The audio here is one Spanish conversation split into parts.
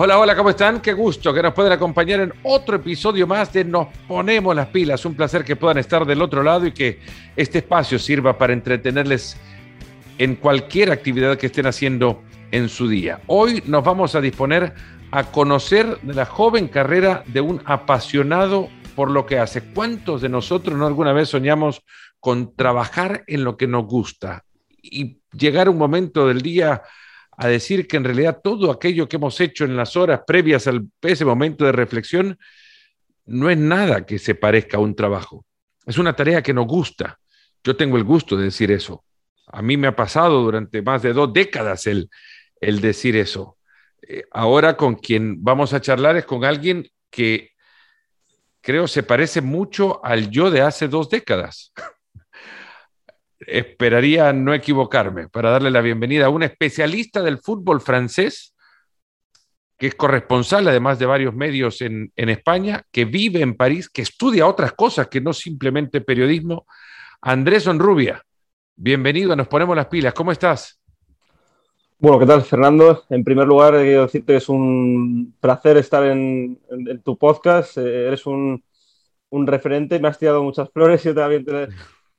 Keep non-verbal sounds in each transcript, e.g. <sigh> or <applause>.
Hola, hola, ¿cómo están? Qué gusto que nos pueden acompañar en otro episodio más de Nos Ponemos las Pilas. Un placer que puedan estar del otro lado y que este espacio sirva para entretenerles en cualquier actividad que estén haciendo en su día. Hoy nos vamos a disponer a conocer de la joven carrera de un apasionado por lo que hace. ¿Cuántos de nosotros no alguna vez soñamos con trabajar en lo que nos gusta y llegar un momento del día a decir que en realidad todo aquello que hemos hecho en las horas previas a ese momento de reflexión no es nada que se parezca a un trabajo. Es una tarea que nos gusta. Yo tengo el gusto de decir eso. A mí me ha pasado durante más de dos décadas el, el decir eso. Eh, ahora con quien vamos a charlar es con alguien que creo se parece mucho al yo de hace dos décadas esperaría no equivocarme para darle la bienvenida a un especialista del fútbol francés, que es corresponsal además de varios medios en, en, España, que vive en París, que estudia otras cosas que no simplemente periodismo. Andrés Onrubia, bienvenido, nos ponemos las pilas. ¿Cómo estás? Bueno, ¿qué tal, Fernando? En primer lugar, quiero decirte que es un placer estar en, tu podcast. Eh, eres un, un, referente, me has tirado muchas flores yo también te,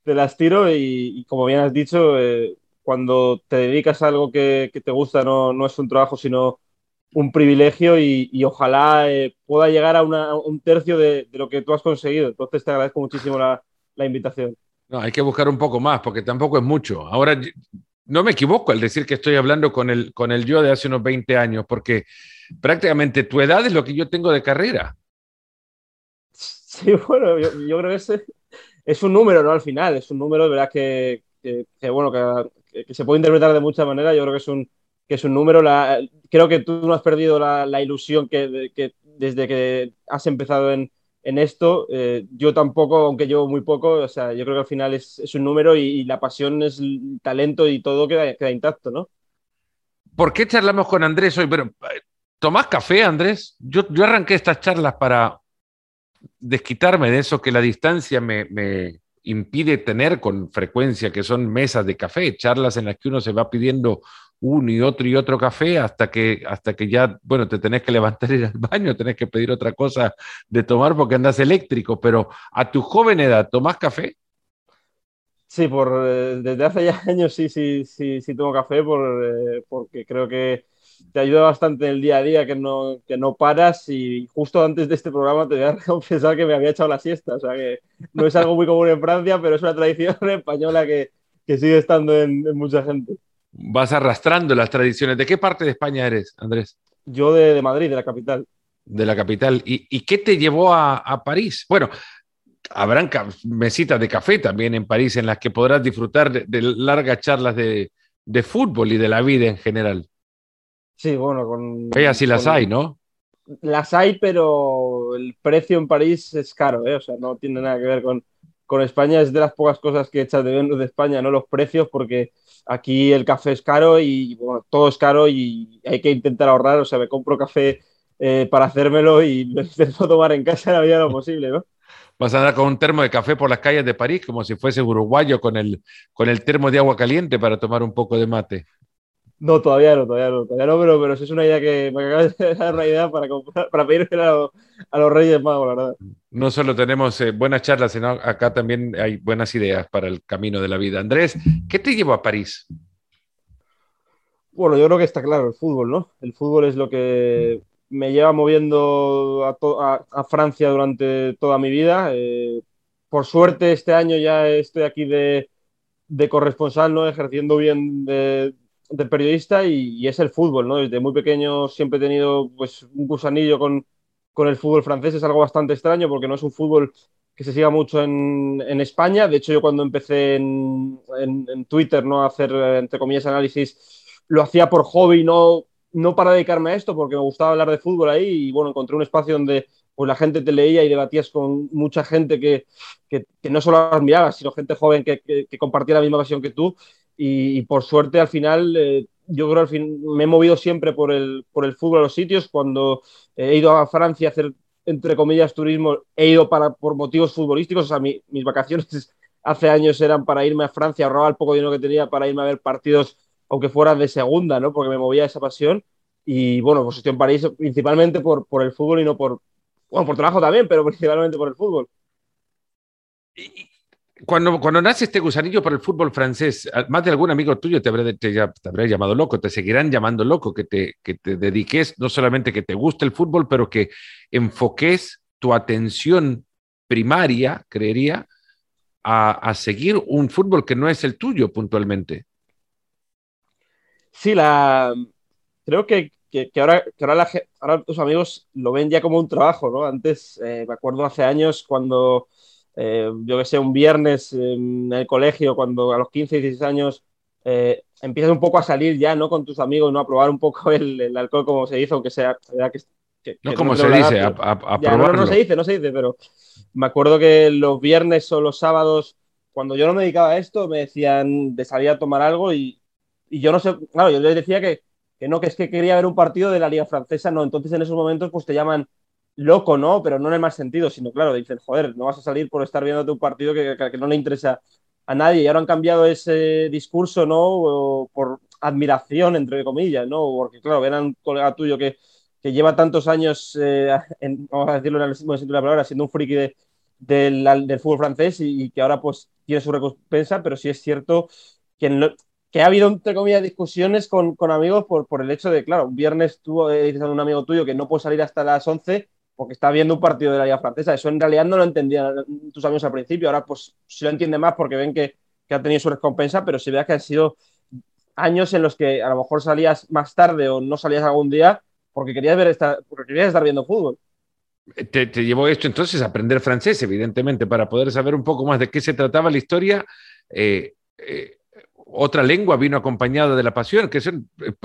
te las tiro y, y como bien has dicho, eh, cuando te dedicas a algo que, que te gusta no, no, es un trabajo, sino un privilegio y, y ojalá eh, pueda llegar a, una, a, un tercio de, de, lo que tú has conseguido. Entonces te agradezco muchísimo la, la invitación. No, hay que buscar un poco más porque tampoco es mucho. Ahora, no me equivoco al decir que estoy hablando con el, con el yo de hace unos 20 años, porque prácticamente tu edad es lo que yo tengo de carrera. <laughs> Sí, bueno, yo, yo creo que ese, es un número, ¿no? Al final, es un número, verdad, que, bueno, que, se puede interpretar de muchas maneras. Yo creo que es un, que es un número. Creo que tú no has perdido la, ilusión que, desde que has empezado en, en esto. Eh, yo tampoco, aunque llevo muy poco, o sea, yo creo que al final es, es un número y, la pasión es el talento y todo queda, queda intacto, ¿no? ¿Por qué charlamos con Andrés hoy? Pero, ¿Tomás café, Andrés? Yo, yo arranqué estas charlas para desquitarme de eso que la distancia me, me, impide tener con frecuencia, que son mesas de café, charlas en las que uno se va pidiendo uno y otro y otro café hasta que, hasta que ya, bueno, te tenés que levantar ir al baño, tenés que pedir otra cosa de tomar porque andas eléctrico, pero a tu joven edad, ¿tomás café? Sí, por, eh, desde hace ya <laughs> años sí, sí, sí, sí tomo café por, eh, porque creo que te ayuda bastante en el día a día, que no, que no paras y justo antes de este programa te voy a <laughs> confesar que me había echado la siesta, o sea que no es algo muy común en Francia, pero es una tradición <laughs> española que, que sigue estando en, en, mucha gente. Vas arrastrando las tradiciones. ¿De qué parte de España eres, Andrés? Yo de, de Madrid, de la capital. De la capital. ¿Y, y qué te llevó a, a París? Bueno, habrán mesitas de café también en París en las que podrás disfrutar de, de largas charlas de, de fútbol y de la vida en general. Sí, bueno, con. Ellas sí las con, hay, ¿no? Las hay, pero el precio en París es caro, ¿eh? O sea, no tiene nada que ver con, con España. Es de las pocas cosas que echas de menos de España, no los precios, porque aquí el café es caro y bueno, todo es caro y hay que intentar ahorrar. O sea, me compro café eh, para hacérmelo y <laughs> lo intento tomar en casa en la medida de lo posible, ¿no? Vas a andar con un termo de café por las calles de París como si fuese uruguayo con el, con el termo de agua caliente para tomar un poco de mate. No, todavía no, todavía no, todavía no, pero, pero es una idea que me acaba de <laughs> dar una idea para, para pedirle a, lo, a, los Reyes Magos, la verdad. No solo tenemos eh, buenas charlas, sino acá también hay buenas ideas para el camino de la vida. Andrés, ¿qué te llevó a París? Bueno, yo creo que está claro, el fútbol, ¿no? El fútbol es lo que me lleva moviendo a, Francia durante toda mi vida. Eh, por suerte, este año ya estoy aquí de, corresponsal, ¿no? Ejerciendo bien de periodista y, es el fútbol, ¿no? Desde muy pequeño siempre he tenido pues un gusanillo con, el fútbol francés, es algo bastante extraño porque no es un fútbol que se siga mucho en, España. De hecho, yo cuando empecé en, en, Twitter, ¿no? A hacer, entre comillas, análisis, lo hacía por hobby, no, no para dedicarme a esto, porque me gustaba hablar de fútbol ahí y bueno, encontré un espacio donde pues la gente te leía y debatías con mucha gente que, que, no solo admirabas, sino gente joven que, que, compartía la misma pasión que tú y, por suerte al final eh, yo creo al fin me he movido siempre por el, por el fútbol a los sitios. Cuando he ido a Francia a hacer, entre comillas, turismo, he ido para, por motivos futbolísticos. O sea, mi, mis vacaciones <laughs> hace años eran para irme a Francia, ahorraba el poco dinero que tenía para irme a ver partidos, aunque fueran de segunda, ¿no? Porque me movía esa pasión. Y bueno, pues estoy en París principalmente por, por el fútbol y no por, bueno, por trabajo también, pero <laughs> principalmente por el fútbol. Cuando, cuando nace este gusanillo por el fútbol francés, más de algún amigo tuyo te habrá, te, habrá llamado loco, te seguirán llamando loco, que te, que te dediques, no solamente que te guste el fútbol, pero que enfoques tu atención primaria, creería, a, a seguir un fútbol que no es el tuyo puntualmente. Sí, la, creo que, que, ahora, que ahora, la, ahora, tus amigos lo ven ya como un trabajo, ¿no? Antes, eh, me acuerdo hace años cuando eh, yo que sé, un viernes en el colegio, cuando a los 15, 16 años eh, empiezas un poco a salir ya, ¿no? Con tus amigos, ¿no? A probar un poco el, alcohol como se hizo, aunque sea... Que, no como se dice, a, probarlo. No, se dice, no se dice, pero me acuerdo que los viernes o los sábados, cuando yo no me dedicaba a esto, me decían de salir a tomar algo y, y yo no sé, claro, yo les decía que, que no, que es que quería ver un partido de la Liga Francesa, no, entonces en esos momentos pues te llaman loco, ¿no? Pero no en el más sentido, sino claro, dicen, joder, no vas a salir por estar viendo un partido que, que, no le interesa a nadie. Y ahora han cambiado ese discurso, ¿no? Por admiración, entre comillas, ¿no? Porque, claro, ven a un colega tuyo que, que lleva tantos años, eh, <laughs> en, vamos a decirlo en el sentido de la palabra, siendo un friki de, del, fútbol francés y, que ahora pues tiene su recompensa, pero sí es cierto que, que ha habido, entre comillas, discusiones con, con amigos por, por, el hecho de, claro, un viernes tú eh, dices a un amigo tuyo que no puede salir hasta las 11 porque está viendo un partido de la Liga Francesa. Eso en realidad no lo entendían tus amigos al principio. Ahora, pues sí lo entiende más porque ven que, que ha tenido su recompensa, pero si veas que han sido años en los que a lo mejor salías más tarde o no salías algún día porque querías, ver esta, porque querías estar viendo fútbol. Te, te, llevó esto entonces a aprender francés, evidentemente, para poder saber un poco más de qué se trataba la historia. Eh, eh, otra lengua vino acompañada de la pasión, que es,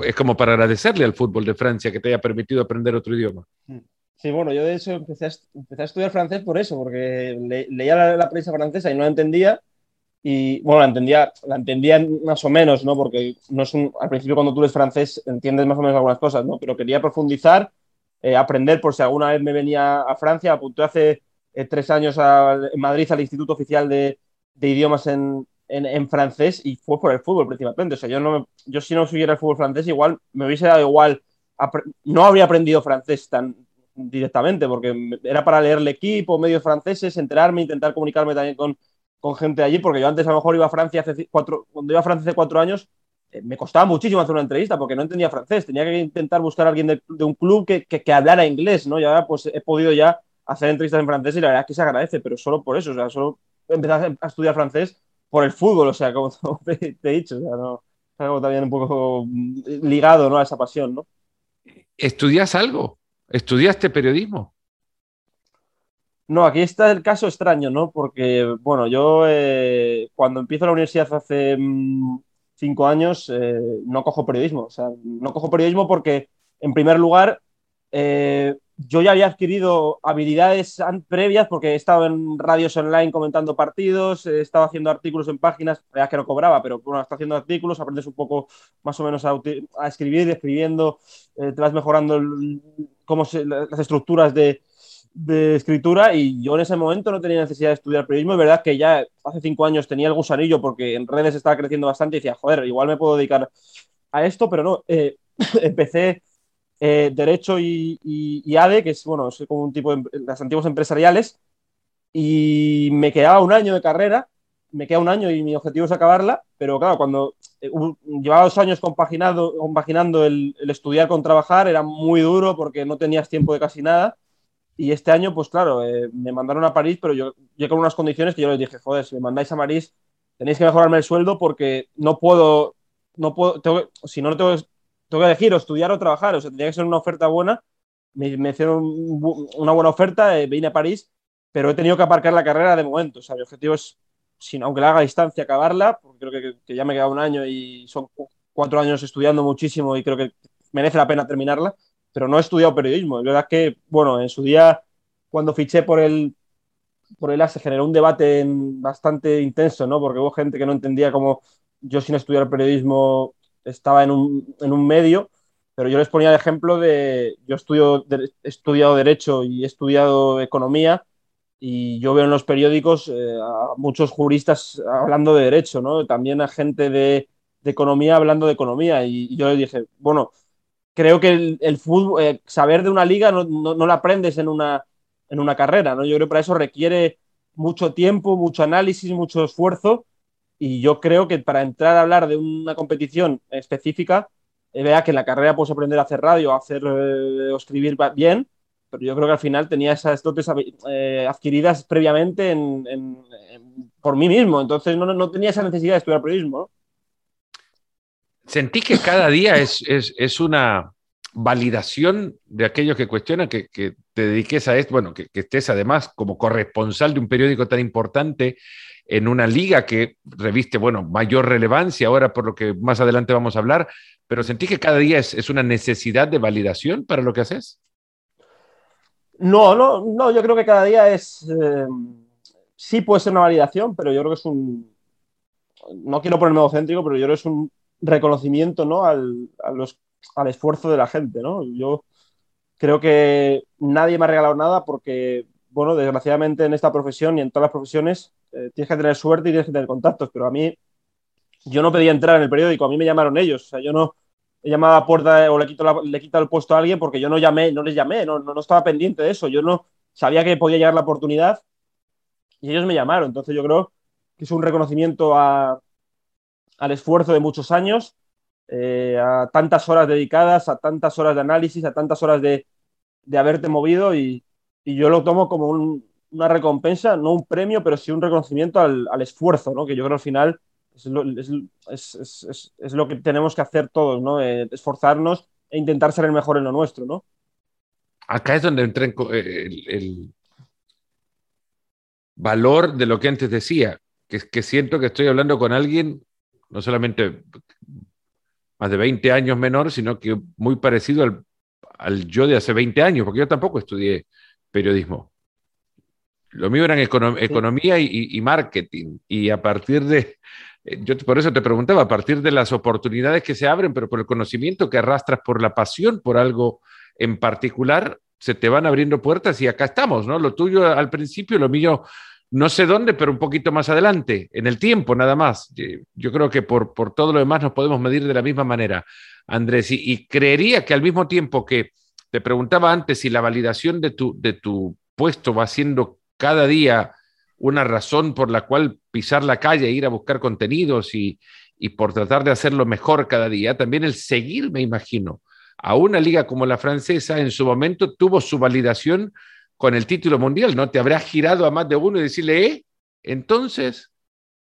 es, como para agradecerle al fútbol de Francia que te haya permitido aprender otro idioma. Mm. Sí, bueno, yo de hecho empecé a, empecé a estudiar francés por eso, porque leía la, la, prensa francesa y no la entendía. Y bueno, la entendía, la entendía más o menos, ¿no? Porque no es un, al principio cuando tú eres francés entiendes más o menos algunas cosas, ¿no? Pero quería profundizar, eh, aprender por si alguna vez me venía a Francia. Apunté hace eh, tres años a, en Madrid al Instituto Oficial de, de Idiomas en, en, en, francés y fue por el fútbol principalmente. O sea, yo, no yo si no siguiera el fútbol francés, igual me hubiese dado igual. No habría aprendido francés tan, directamente, porque era para leer el equipo, medios franceses, enterarme, intentar comunicarme también con, con gente allí, porque yo antes a lo mejor iba a Francia hace cuatro, cuando iba a Francia hace cuatro años, eh, me costaba muchísimo hacer una entrevista porque no entendía francés, tenía que intentar buscar a alguien de, de un club que, que, que, hablara inglés, ¿no? Y ahora pues he podido ya hacer entrevistas en francés y la verdad es que se agradece, pero solo por eso, o sea, solo empezar a estudiar francés por el fútbol, o sea, como <laughs> te, te he dicho, o sea, no, es algo también un poco ligado, ¿no? A esa pasión, ¿no? ¿Estudias algo? ¿Estudiaste periodismo? No, aquí está el caso extraño, ¿no? Porque, bueno, yo eh, cuando empiezo la universidad hace mmm, cinco años eh, no cojo periodismo. O sea, no cojo periodismo porque, en primer lugar, eh, yo ya había adquirido habilidades previas porque he estado en radios online comentando partidos, he estado haciendo artículos en páginas, ya que no cobraba, pero bueno, estás haciendo artículos, aprendes un poco más o menos a, a escribir, escribiendo, eh, te vas mejorando cómo se, las estructuras de, de, escritura y yo en ese momento no tenía necesidad de estudiar periodismo. Es verdad que ya hace cinco años tenía el gusanillo porque en redes estaba creciendo bastante y decía, joder, igual me puedo dedicar a esto, pero no, eh, <laughs> empecé eh, Derecho y, y, y, ADE, que es, bueno, es como un tipo de las antiguas empresariales, y me quedaba un año de carrera, me queda un año y mi objetivo es acabarla, pero claro, cuando eh, llevaba dos años compaginado, compaginando el, el, estudiar con trabajar, era muy duro porque no tenías tiempo de casi nada. Y este año, pues claro, eh, me mandaron a París, pero yo llegué con unas condiciones que yo les dije, joder, si me mandáis a París, tenéis que mejorarme el sueldo porque no puedo, no puedo, si no, no tengo, tengo que elegir o estudiar o trabajar, o sea, tenía que ser una oferta buena. Me, me hicieron una buena oferta, eh, vine a París, pero he tenido que aparcar la carrera de momento. O sea, mi objetivo es, sin, aunque la haga a distancia, acabarla, porque creo que, que, ya me queda un año y son cuatro años estudiando muchísimo y creo que merece la pena terminarla, pero no he estudiado periodismo. Es verdad que, bueno, en su día, cuando fiché por el, por el se generó un debate bastante intenso, ¿no? Porque hubo gente que no entendía cómo yo sin estudiar periodismo estaba en un, en un medio, pero yo les ponía el ejemplo de, yo estudio, he estudiado Derecho y he estudiado Economía, y yo veo en los periódicos eh, a muchos juristas hablando de Derecho, ¿no? También a gente de, Economía hablando de Economía, y, yo les dije, bueno, creo que el, fútbol, eh, saber de una liga no, no, no, lo aprendes en una, en una carrera, ¿no? Yo creo que para eso requiere mucho tiempo, mucho análisis, mucho esfuerzo. Y yo creo que para entrar a hablar de una competición específica, eh, vea que en la carrera puedes aprender a hacer radio, a hacer eh, o escribir bien, pero yo creo que al final tenía esas dotes eh, adquiridas previamente en, por mí mismo. Entonces no, no, tenía esa necesidad de estudiar periodismo. Sentí que cada día es, es, es una validación de aquellos que cuestionan que, que, te dediques a esto, bueno, que, que, estés además como corresponsal de un periódico tan importante en una liga que reviste, bueno, mayor relevancia ahora por lo que más adelante vamos a hablar, pero sentí que cada día es, es una necesidad de validación para lo que haces. No, no, no, yo creo que cada día es, eh, sí puede ser una validación, pero yo creo que es un, no quiero ponerme egocéntrico, pero yo creo que es un reconocimiento, ¿no? Al, al esfuerzo de la gente, ¿no? Yo creo que nadie me ha regalado nada porque, bueno, desgraciadamente en esta profesión y en todas las profesiones eh, tienes que tener suerte y tienes que tener contactos, pero a mí, yo no pedía entrar en el periódico, a mí me llamaron ellos, o sea, yo no he llamado a puerta o le quito, le el puesto a alguien porque yo no llamé, no les llamé, no, no, estaba pendiente de eso, yo no sabía que podía llegar la oportunidad y ellos me llamaron, entonces yo creo que es un reconocimiento a, al esfuerzo de muchos años eh, a tantas horas dedicadas, a tantas horas de análisis, a tantas horas de, de haberte movido y, y, yo lo tomo como un, una recompensa, no un premio, pero sí un reconocimiento al, al esfuerzo, ¿no? que yo creo al final es lo, es, es, es lo que tenemos que hacer todos, ¿no? Eh, esforzarnos e intentar ser el mejor en lo nuestro. ¿no? Acá es donde entra eh, el, el valor de lo que antes decía, que, que siento que estoy hablando con alguien no solamente más de 20 años menor, sino que muy parecido al, al yo de hace 20 años, porque yo tampoco estudié periodismo. Lo mío eran econom economía y, y, marketing. Y a partir de, eh, yo por eso te preguntaba, a partir de las oportunidades que se abren, pero por el conocimiento que arrastras, por la pasión por algo en particular, se te van abriendo puertas y acá estamos, ¿no? Lo tuyo al principio, lo mío no sé dónde, pero un poquito más adelante, en el tiempo nada más. Yo creo que por, por todo lo demás nos podemos medir de la misma manera, Andrés. Y, y, creería que al mismo tiempo que te preguntaba antes si la validación de tu, de tu puesto va siendo cada día una razón por la cual pisar la calle, ir a buscar contenidos y, y por tratar de hacerlo mejor cada día, también el seguir, me imagino, a una liga como la francesa en su momento tuvo su validación con el título mundial, ¿no? Te habrá girado a más de uno y decirle, eh, entonces,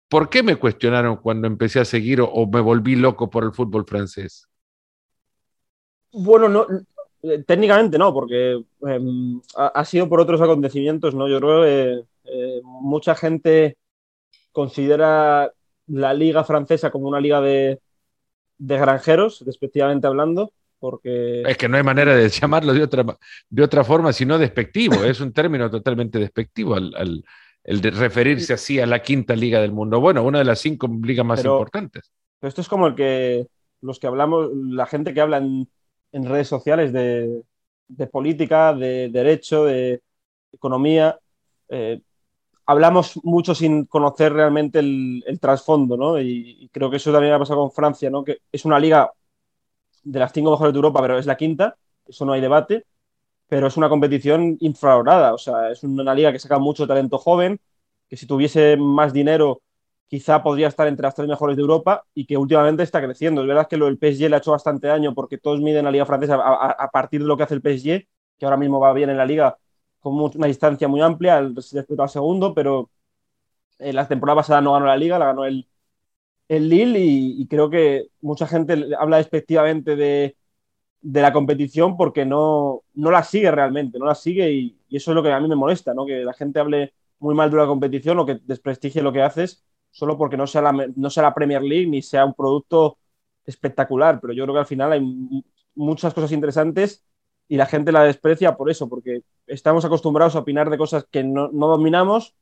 ¿por qué me cuestionaron cuando empecé a seguir o me volví loco por el fútbol francés? Bueno, no, eh, técnicamente no, porque eh, ha, ha, sido por otros acontecimientos, ¿no? Yo creo que eh, mucha gente considera la liga francesa como una liga de, de granjeros, despectivamente hablando, porque... Es que no hay manera de llamarlo de otra, de otra forma, sino despectivo. <laughs> es un término totalmente despectivo al, al, el de referirse así a la quinta liga del mundo. Bueno, una de las cinco ligas más pero, importantes. Pero esto es como el que los que hablamos, la gente que habla en, en redes sociales de, de, política, de derecho, de economía. Eh, hablamos mucho sin conocer realmente el, trasfondo, ¿no? Y, creo que eso también ha pasado con Francia, ¿no? Que es una liga de las cinco mejores de Europa, pero es la quinta, eso no hay debate, pero es una competición infravalorada, o sea, es una liga que saca mucho talento joven, que si tuviese más dinero quizá podría estar entre las tres mejores de Europa y que últimamente está creciendo. Es verdad que lo del PSG le ha hecho bastante daño porque todos miden la liga francesa a, a, a partir de lo que hace el PSG, que ahora mismo va bien en la liga con una distancia muy amplia respecto al segundo, pero en la temporada pasada no ganó la liga, la ganó el, el Lille y, y, creo que mucha gente habla despectivamente de, de la competición porque no, no, la sigue realmente, no la sigue y, y, eso es lo que a mí me molesta, ¿no? que la gente hable muy mal de la competición o que desprestigie lo que haces solo porque no sea, la, no sea la Premier League ni sea un producto espectacular, pero yo creo que al final hay muchas cosas interesantes y la gente la desprecia por eso, porque estamos acostumbrados a opinar de cosas que no, no dominamos,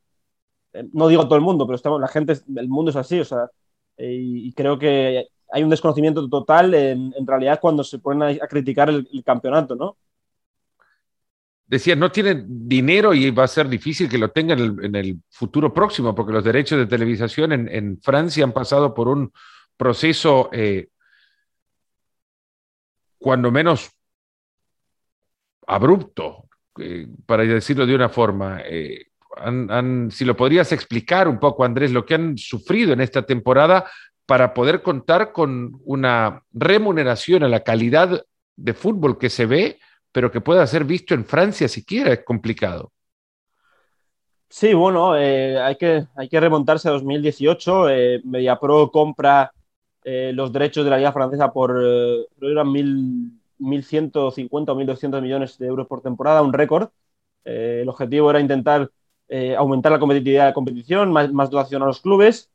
eh, no digo todo el mundo, pero estamos, la gente, el mundo es así, o sea, y, creo que hay un desconocimiento total en, realidad cuando se ponen a, criticar el, campeonato, ¿no? Decía, no tienen dinero y va a ser difícil que lo tengan en el, futuro próximo, porque los derechos de televisación en, en, Francia han pasado por un proceso eh, cuando menos abrupto, eh, para decirlo de una forma. Eh, si lo podrías explicar un poco, Andrés, lo que han sufrido en esta temporada para poder contar con una remuneración a la calidad de fútbol que se ve, pero que pueda ser visto en Francia siquiera, es complicado. Sí, bueno, eh, hay, que, hay que remontarse a 2018. Eh, MediaPro compra eh, los derechos de la Liga Francesa por, creo que eran 1.150 o 1.200 millones de euros por temporada, un récord. el objetivo era intentar aumentar la competitividad de la competición, más, más dotación a los clubes.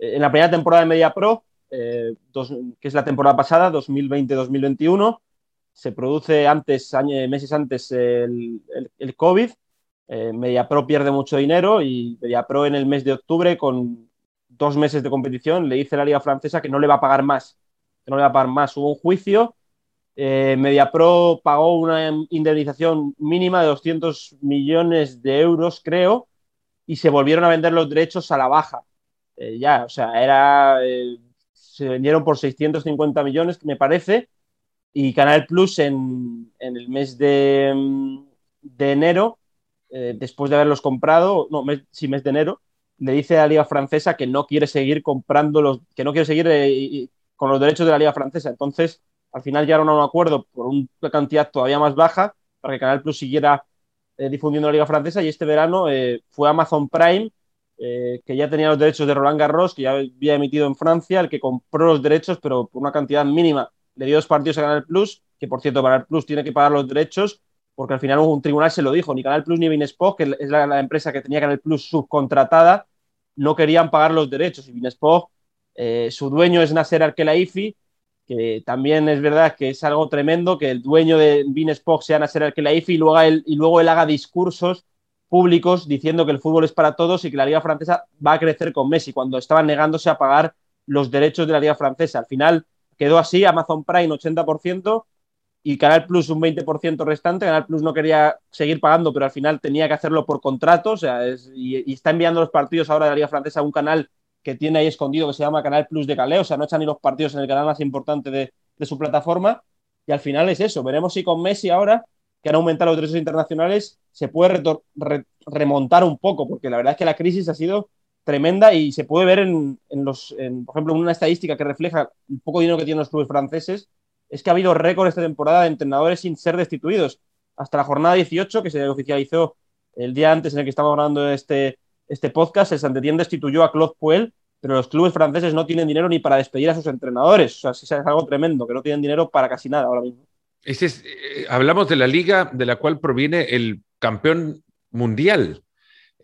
en la primera temporada de MediaPro, que es la temporada pasada, 2020-2021, se produce antes, meses antes el, el, COVID eh, MediaPro pierde mucho dinero y MediaPro en el mes de octubre, con dos meses de competición, le dice a la Liga Francesa que no le va a pagar más. No le va a pagar más. Hubo un juicio. Eh, MediaPro pagó una indemnización mínima de 200 millones de euros, creo, y se volvieron a vender los derechos a la baja. Eh, ya, o sea, era. Eh, se vendieron por 650 millones, me parece, y Canal Plus en, el mes de, de enero eh, después de haberlos comprado, no, mes, sí, mes de enero, le dice a la Liga Francesa que no quiere seguir comprando los, que no quiere seguir eh, con los derechos de la Liga Francesa. Entonces, al final llegaron a un acuerdo por una cantidad todavía más baja para que Canal Plus siguiera eh, difundiendo la Liga Francesa y este verano fue Amazon Prime, que ya tenía los derechos de Roland Garros, que ya había emitido en Francia, el que compró los derechos, pero por una cantidad mínima. Le dio dos partidos a Canal Plus, que por cierto, Canal Plus tiene que pagar los derechos porque al final un tribunal se lo dijo, ni Canal Plus ni Vinesport, que es la, empresa que tenía Canal Plus subcontratada, no querían pagar los derechos. Y Vinesport, eh, su dueño es Nasser Al-Khelaifi, que también es verdad que es algo tremendo que el dueño de Vinesport sea Nasser Al-Khelaifi y, luego él, y luego él haga discursos públicos diciendo que el fútbol es para todos y que la Liga Francesa va a crecer con Messi, cuando estaban negándose a pagar los derechos de la Liga Francesa. Al final quedó así, Amazon Prime 80%, y Canal Plus un 20% restante. Canal Plus no quería seguir pagando, pero al final tenía que hacerlo por contrato. O sea, y, está enviando los partidos ahora de la Liga Francesa a un canal que tiene ahí escondido que se llama Canal Plus de Calais. O sea, no echan ni los partidos en el canal más importante de, su plataforma. Y al final es eso. Veremos si con Messi ahora, que han aumentado los derechos internacionales, se puede remontar un poco, porque la verdad es que la crisis ha sido tremenda y se puede ver en, los, por ejemplo, en una estadística que refleja el poco dinero que tienen los clubes franceses es que ha habido récord esta temporada de entrenadores sin ser destituidos. Hasta la jornada 18, que se oficializó el día antes en el que estamos grabando este, este podcast, el Saint-Étienne destituyó a Claude Puel, pero los clubes franceses no tienen dinero ni para despedir a sus entrenadores. O sea, es algo tremendo, que no tienen dinero para casi nada ahora mismo. es, eh, hablamos de la liga de la cual proviene el campeón mundial,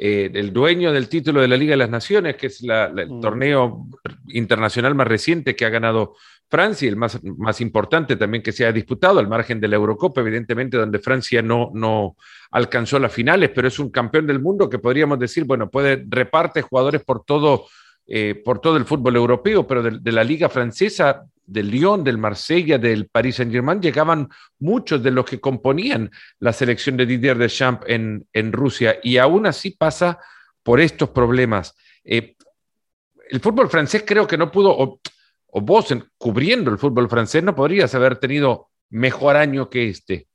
eh, el dueño del título de la Liga de las Naciones, que es el mm. torneo internacional más reciente que ha ganado Francia, el más, más importante también que se ha disputado, al margen de la Eurocopa, evidentemente, donde Francia no, no alcanzó las finales, pero es un campeón del mundo que podríamos decir, bueno, puede reparte jugadores por todo, eh, por todo el fútbol europeo, pero de, la liga francesa, del Lyon, del Marsella, del Paris Saint-Germain, llegaban muchos de los que componían la selección de Didier Deschamps en, Rusia, y aún así pasa por estos problemas. Eh, el fútbol francés creo que no pudo, o vos cubriendo el fútbol francés no podrías haber tenido mejor año que este,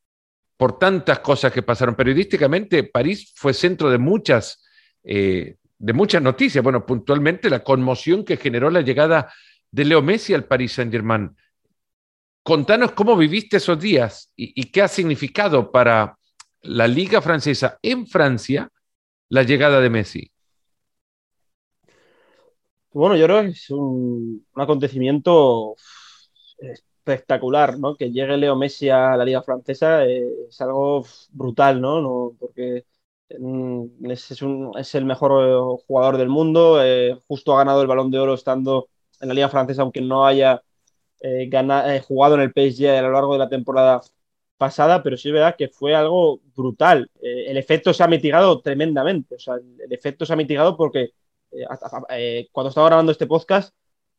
por tantas cosas que pasaron. Periodísticamente, París fue centro de muchas, eh, de muchas noticias. Bueno, puntualmente la conmoción que generó la llegada de Leo Messi al Paris Saint-Germain. Contanos cómo viviste esos días y, qué ha significado para la Liga Francesa en Francia la llegada de Messi. Bueno, yo creo que es un, acontecimiento espectacular, ¿no? Que llegue Leo Messi a la Liga Francesa eh, es algo brutal, ¿no? porque mm, es, el mejor eh, jugador del mundo, eh, justo ha ganado el Balón de Oro estando en la Liga Francesa, aunque no haya jugado en el PSG a lo largo de la temporada pasada, pero sí es verdad que fue algo brutal. el efecto se ha mitigado tremendamente, o sea, el efecto se ha mitigado porque eh, eh, cuando estaba grabando este podcast,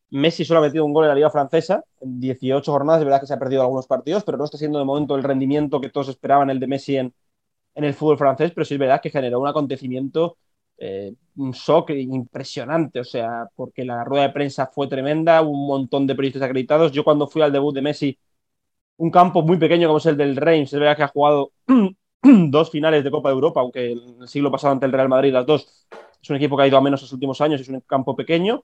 Messi solo ha metido un gol en la Liga Francesa en 18 jornadas. Es verdad que se ha perdido algunos partidos, pero no está siendo de momento el rendimiento que todos esperaban el de Messi en, en el fútbol francés. Pero sí es verdad que generó un acontecimiento, eh, un shock impresionante. O sea, porque la rueda de prensa fue tremenda, un montón de periodistas acreditados. Yo, cuando fui al debut de Messi un campo muy pequeño como es el del Reims. Es verdad que ha jugado <clears throat> dos finales de Copa de Europa, aunque en el siglo pasado ante el Real Madrid las dos. Es un equipo que ha ido a menos los últimos años, es un campo pequeño.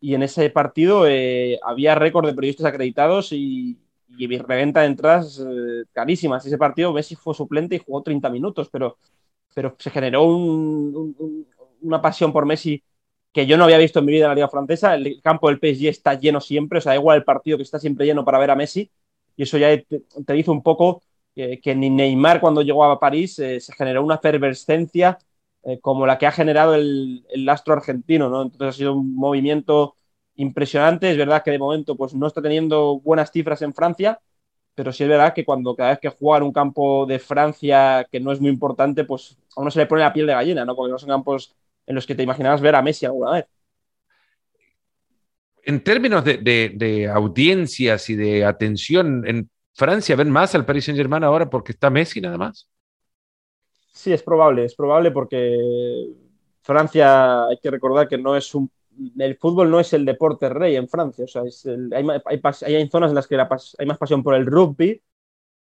Y en ese partido eh, había récord de periodistas acreditados y, y reventa de entradas eh, carísimas. Ese partido Messi fue suplente y jugó 30 minutos, pero, pero se generó una pasión por Messi que yo no había visto en mi vida en la Liga Francesa. El campo del PSG está lleno siempre, o sea, igual el partido que está siempre lleno para ver a Messi. Y eso ya te, dice un poco que ni Neymar cuando llegó a París eh, se generó una efervescencia eh, como la que ha generado el, el, astro argentino, ¿no? Entonces ha sido un movimiento impresionante. Es verdad que de momento pues, no está teniendo buenas cifras en Francia, pero sí es verdad que cuando cada vez que juega en un campo de Francia que no es muy importante, pues a uno se le pone la piel de gallina, ¿no? Porque no son campos en los que te imaginabas ver a Messi alguna vez. En términos de, de, audiencias y de atención, ¿en Francia ven más al Paris Saint Germain ahora porque está Messi nada más? Sí, es probable, es probable porque Francia, hay que recordar que no es un el fútbol no es el deporte rey en Francia. O sea, hay, hay, zonas en las que hay más pasión por el rugby,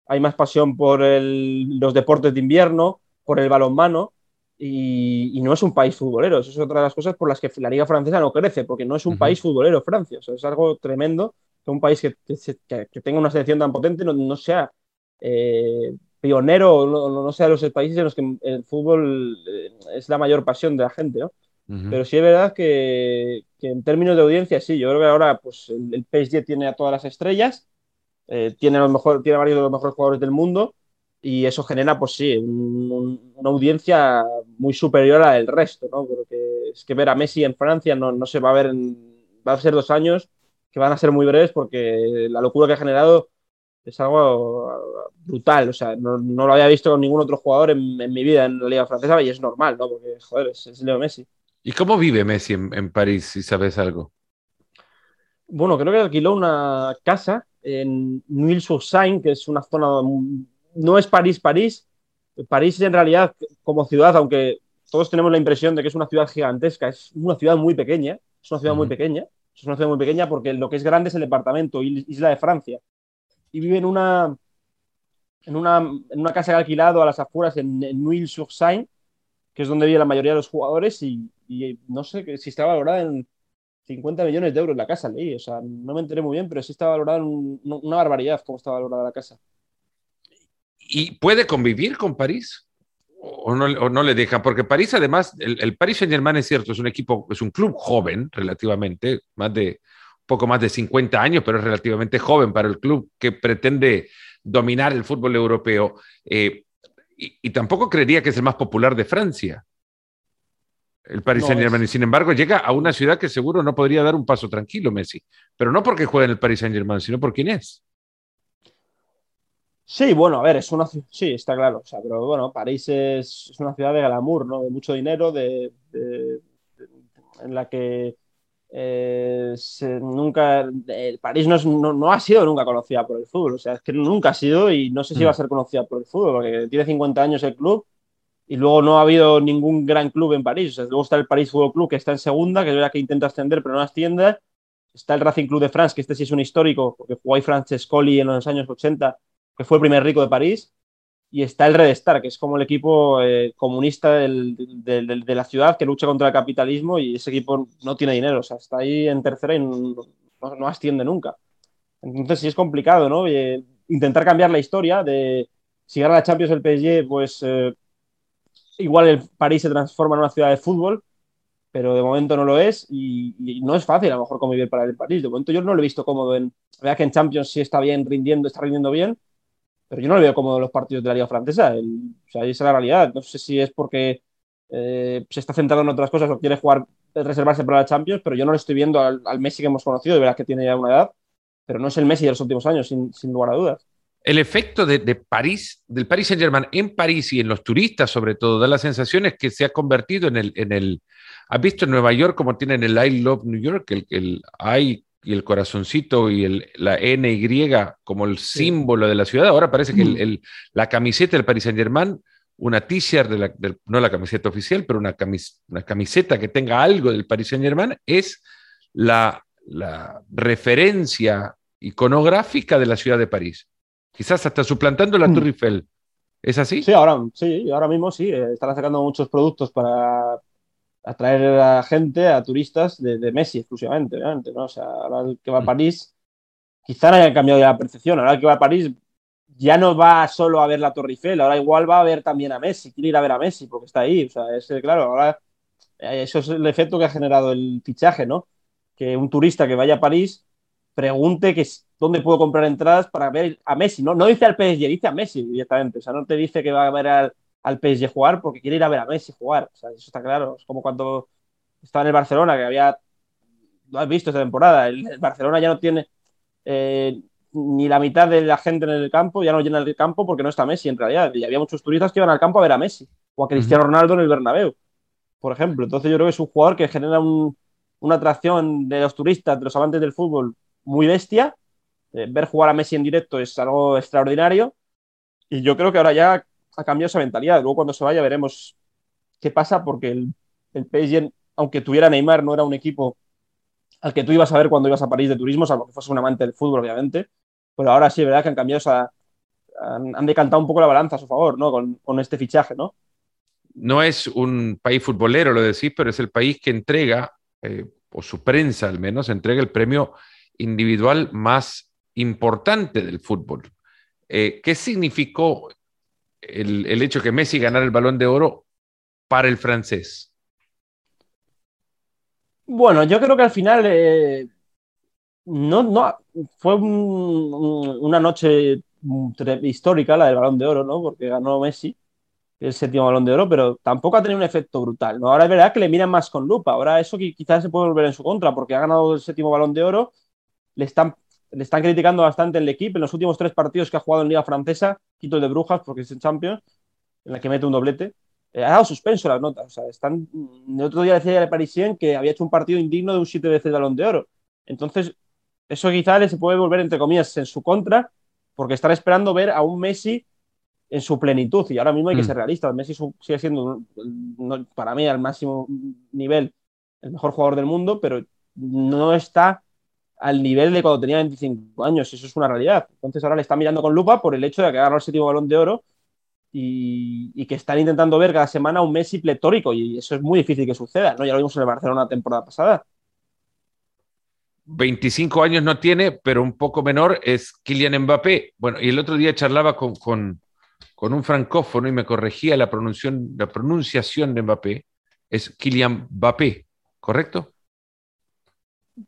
hay más pasión por los deportes de invierno, por el balonmano, y, no es un país futbolero. Eso es otra de las cosas por las que la liga francesa no crece, porque no es un país futbolero Francia. O sea, es algo tremendo que un país que, que, tenga una selección tan potente no, sea eh, pionero, no, no, sea de los países en los que el fútbol eh, es la mayor pasión de la gente, ¿no? Pero sí es verdad que, en términos de audiencia, sí, yo creo que ahora pues, el, PSG tiene a todas las estrellas, eh, tiene, los mejor, tiene varios de los mejores jugadores del mundo y eso genera, pues sí, una audiencia muy superior a el resto, ¿no? Porque es que ver a Messi en Francia no, no se va a ver, en, va a ser dos años que van a ser muy breves porque la locura que ha generado es algo brutal. O sea, no, lo había visto con ningún otro jugador en, mi vida en la Liga Francesa y es normal, ¿no? Porque, joder, es, Leo Messi. ¿Y cómo vive Messi en, París, si sabes algo? Bueno, creo que alquiló una casa en Nuit-sur-Seine, que es una zona, no es París, París. París en realidad como ciudad, aunque todos tenemos la impresión de que es una ciudad gigantesca, es una ciudad muy pequeña, es una ciudad muy pequeña, es una ciudad muy pequeña porque lo que es grande es el departamento, Isla de Francia. Y vive en una, en una, en una casa que ha alquilado a las afueras en, en Nuit-sur-Seine, que es donde vive la mayoría de los jugadores, y, no sé si está valorada en 50 millones de euros la casa, leí. O sea, no me enteré muy bien, pero sí está valorada en una barbaridad como está valorada la casa. ¿Y puede convivir con París? ¿O no, le deja? Porque París, además, el, el Paris Saint Germain es cierto, es un equipo, es un club joven relativamente, más de poco más de 50 años, pero es relativamente joven para el club que pretende dominar el fútbol europeo. Eh, y, tampoco creería que es el más popular de Francia, el Paris Saint Germain. Y sin embargo, llega a una ciudad que seguro no podría dar un paso tranquilo, Messi. Pero no porque juegue en el Paris Saint Germain, sino por quién es. Sí, bueno, a ver, es una sí, está claro. O sea, pero bueno, París es, una ciudad de glamour, ¿no? De mucho dinero, de en la que eh, nunca, el París no, ha sido nunca conocida por el fútbol, o sea, es que nunca ha sido y no sé si va a mm. ser conocida por el fútbol, porque tiene 50 años el club y luego no ha habido ningún gran club en París. luego está el París Fútbol Club que está en segunda, que es verdad que intenta ascender pero no asciende. Está el Racing Club de France, que este sí es un histórico, porque jugó ahí Francescoli en los años 80, que fue el primer rico de París y está el Red Star, que es como el equipo eh, comunista de la ciudad que lucha contra el capitalismo y ese equipo no tiene dinero, o sea, está ahí en tercera y no, asciende nunca. Entonces sí es complicado, ¿no? Eh, intentar cambiar la historia de si gana la Champions el PSG, pues eh, igual el París se transforma en una ciudad de fútbol, pero de momento no lo es y, no es fácil a lo mejor convivir para el París. De momento yo no lo he visto cómodo en... Que en Champions sí está bien rindiendo, está rindiendo bien, pero yo no lo veo como los partidos de la Liga Francesa. esa es la realidad. No sé si es porque eh, se está centrado en otras cosas o quiere jugar, reservarse para la Champions, pero yo no le estoy viendo al, Messi que hemos conocido, de verdad que tiene ya una edad, pero no es el Messi de los últimos años, sin, lugar a dudas. El efecto de, París, del Paris Saint Germain en París y en los turistas sobre todo, da la sensación es que se ha convertido en el, en el, ¿has visto en Nueva York como tienen el I Love New York, el, el I y el corazoncito y el, la NY como el símbolo de la ciudad. Ahora parece que el, la camiseta del Paris Saint Germain, una t-shirt, de no la camiseta oficial, pero una, una, camiseta que tenga algo del Paris Saint Germain, es la, la referencia iconográfica de la ciudad de París. quizás hasta suplantando la mm. Tour Eiffel. ¿Es así? Sí, ahora, sí, ahora mismo sí. Eh, están sacando muchos productos para atraer a gente, a turistas de, Messi exclusivamente, obviamente. ¿no? O sea, ahora el que va a mm. París, quizá no haya cambiado la percepción. Ahora el que va a París ya no va solo a ver la Torre Eiffel, ahora igual va a ver también a Messi, quiere ir a ver a Messi porque está ahí. O sea, es claro, ahora eh, eso es el efecto que ha generado el fichaje, ¿no? Que un turista que vaya a París pregunte que dónde puedo comprar entradas para ver a Messi, ¿no? No dice al PSG, dice a Messi directamente. O sea, no te dice que va a ver al, al PSG jugar porque quiere ir a ver a Messi jugar. O sea, eso está claro. Es como cuando estaba en el Barcelona, que había. Lo has visto esta temporada. El, Barcelona ya no tiene eh, ni la mitad de la gente en el campo, ya no llena el campo porque no está Messi en realidad. Y había muchos turistas que iban al campo a ver a Messi o a Cristiano Ronaldo en el Bernabéu, por ejemplo. Entonces yo creo que es un jugador que genera una atracción de los turistas, de los amantes del fútbol muy bestia. Eh, ver jugar a Messi en directo es algo extraordinario. Y yo creo que ahora ya ha cambiado esa mentalidad. Luego cuando se vaya veremos qué pasa porque el, el PSG, aunque tuviera Neymar, no era un equipo al que tú ibas a ver cuando ibas a París de turismo, salvo que fuese un amante del fútbol, obviamente. Pero ahora sí, verdad que han cambiado, esa, han, decantado un poco la balanza a su favor, ¿no? Con, este fichaje, ¿no? No es un país futbolero, lo decís, pero es el país que entrega, eh, o su prensa al menos, entrega el premio individual más importante del fútbol. Eh, ¿Qué significó el, el, hecho que Messi ganara el balón de oro para el francés? Bueno, yo creo que al final eh, no, no, fue una noche histórica la del balón de oro, ¿no? Porque ganó Messi el séptimo balón de oro, pero tampoco ha tenido un efecto brutal, ¿no? Ahora es verdad que le miran más con lupa, ahora eso quizás se puede volver en su contra, porque ha ganado el séptimo balón de oro, le están, le están criticando bastante el equipo en los últimos tres partidos que ha jugado en Liga Francesa, quito el de Brujas porque es el Champions, en la que mete un doblete, eh, ha dado suspenso las notas. O sea, están, el otro día decía el Parisien que había hecho un partido indigno de un siete veces balón de oro. Entonces, eso quizás se puede volver, entre comillas, en su contra, porque están esperando ver a un Messi en su plenitud. Y ahora mismo hay que mm. ser realistas. Messi sigue siendo, para mí, al máximo nivel, el mejor jugador del mundo, pero no está al nivel de cuando tenía 25 años. Eso es una realidad. Entonces ahora le está mirando con lupa por el hecho de que ha ganado el séptimo balón de oro y, que están intentando ver cada semana un Messi pletórico y eso es muy difícil que suceda, ¿no? Ya lo vimos en el Barcelona la temporada pasada. 25 años no tiene, pero un poco menor es Kylian Mbappé. Bueno, y el otro día charlaba con, con, con un francófono y me corregía la pronunciación, la pronunciación de Mbappé. Es Kylian Mbappé, ¿correcto?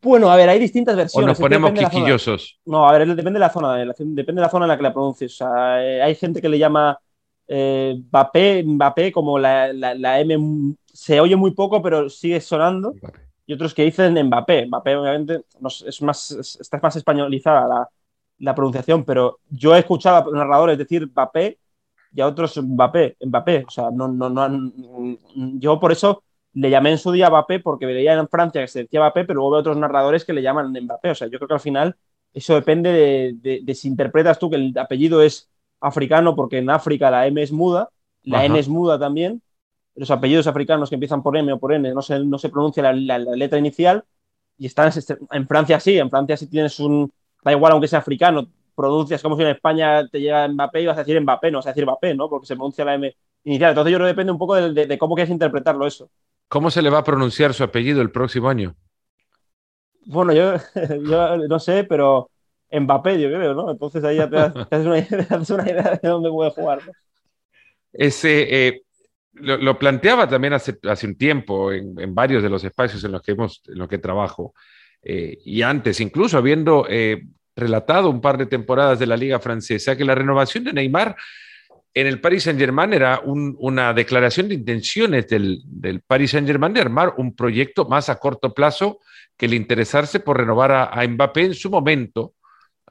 Bueno, a ver, hay distintas versiones. O nos ponemos quisquillosos. No, a ver, depende de la zona, depende de la zona en la que la pronuncies. O sea, eh, hay gente que le llama eh, Mbappé, como la, la, M se oye muy poco, pero sigue sonando. Y otros que dicen Mbappé. Mbappé, obviamente, es más, está más españolizada la, la, pronunciación, pero yo he escuchado a narradores decir Mbappé y a otros Mbappé, Mbappé. O sea, no, no, no, yo por eso le llamé en su día Mbappé porque veía en Francia que se decía Mbappé, pero luego veo otros narradores que le llaman Mbappé. O sea, yo creo que al final eso depende de, de si interpretas tú que el apellido es africano porque en África la M es muda, la N es muda también. Los apellidos africanos que empiezan por M o por N no se, no se pronuncia la, letra inicial y están en Francia sí, en Francia sí tienes un, da igual aunque sea africano, pronuncias como si en España te llega Mbappé y vas a decir Mbappé, no vas a decir Mbappé, ¿no? Porque se pronuncia la M inicial. Entonces yo creo que depende un poco de, cómo quieres interpretarlo eso. ¿Cómo se le va a pronunciar su apellido el próximo año? Bueno, yo, <laughs> yo no sé, pero Mbappé, yo creo, ¿no? Entonces ahí ya te, haces, <laughs> una idea, de dónde puede jugar. Ese, eh, lo, planteaba también hace, hace un tiempo en, varios de los espacios en los que, hemos, en los que trabajo, eh, y antes, incluso habiendo eh, relatado un par de temporadas de la Liga Francesa, que la renovación de Neymar en el Paris Saint-Germain era una declaración de intenciones del, del Paris Saint-Germain de armar un proyecto más a corto plazo que el interesarse por renovar a, a Mbappé en su momento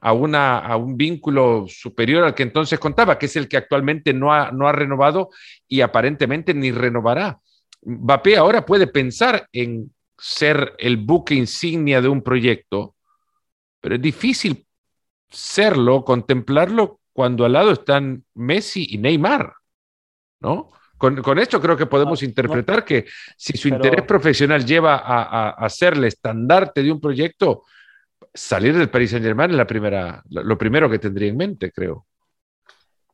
a, un vínculo superior al que entonces contaba, que es el que actualmente no ha, no ha renovado y aparentemente ni renovará. Mbappé ahora puede pensar en ser el buque insignia de un proyecto, pero es difícil serlo, contemplarlo cuando al lado están Messi y Neymar, ¿no? Con, esto creo que podemos interpretar que si su interés profesional lleva a, a, a ser el estandarte de un proyecto, salir del Paris Saint Germain es la primera, lo primero que tendría en mente, creo.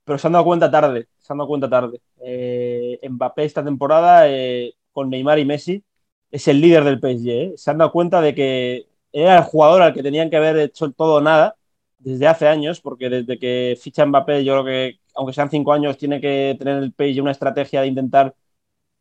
Pero se han dado cuenta tarde, se han dado cuenta tarde. Eh, Mbappé esta temporada eh, con Neymar y Messi es el líder del PSG. ¿eh? Se han dado cuenta de que era el jugador al que tenían que haber hecho todo o nada desde hace años, porque desde que ficha Mbappé, yo creo que, aunque sean cinco años, tiene que tener el PSG una estrategia de intentar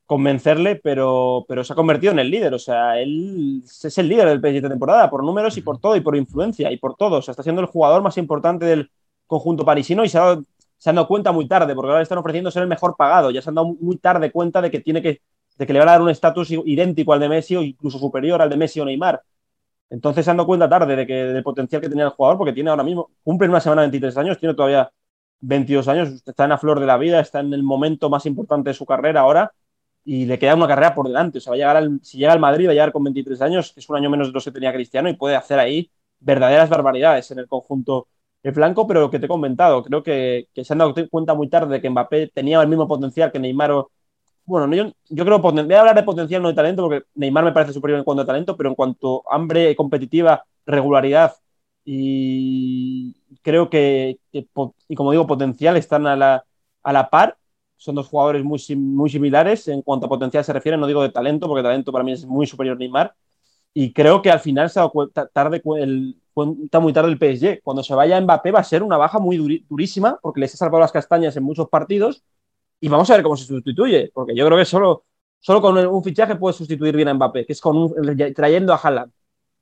convencerle, pero, pero se ha convertido en el líder. O sea, él es el líder del PSG de temporada, por números y por todo, y por influencia, y por todo. O sea, está siendo el jugador más importante del conjunto parisino y se, ha se han dado cuenta muy tarde, porque ahora están ofreciendo ser el mejor pagado. Ya se han dado muy tarde cuenta de que tiene que, de que le van a dar un estatus idéntico al de Messi o incluso superior al de Messi o Neymar. Entonces se han dado cuenta tarde de que, del potencial que tenía el jugador, porque tiene ahora mismo, cumple en una semana 23 años, tiene todavía 22 años, está en la flor de la vida, está en el momento más importante de su carrera ahora y le queda una carrera por delante. O sea, va a llegar si llega al Madrid, va a llegar con 23 años, que es un año menos de los que tenía Cristiano y puede hacer ahí verdaderas barbaridades en el conjunto el flanco, pero lo que te he comentado, creo que, se han dado cuenta muy tarde de que Mbappé tenía el mismo potencial que Neymar bueno, yo, yo creo, voy a hablar de potencial, no de talento, porque Neymar me parece superior en cuanto a talento, pero en cuanto a hambre competitiva, regularidad y creo que, y como digo, potencial están a la, a la par. Son dos jugadores muy, muy similares en cuanto a potencial se refiere, no digo de talento, porque talento para mí es muy superior a Neymar. Y creo que al final se tarde, el, cuenta muy tarde el PSG. Cuando se vaya Mbappé va a ser una baja muy durísima, porque les ha salvado las castañas en muchos partidos y vamos a ver cómo se sustituye, porque yo creo que solo, solo con un fichaje puede sustituir bien a Mbappé, que es con trayendo a Haaland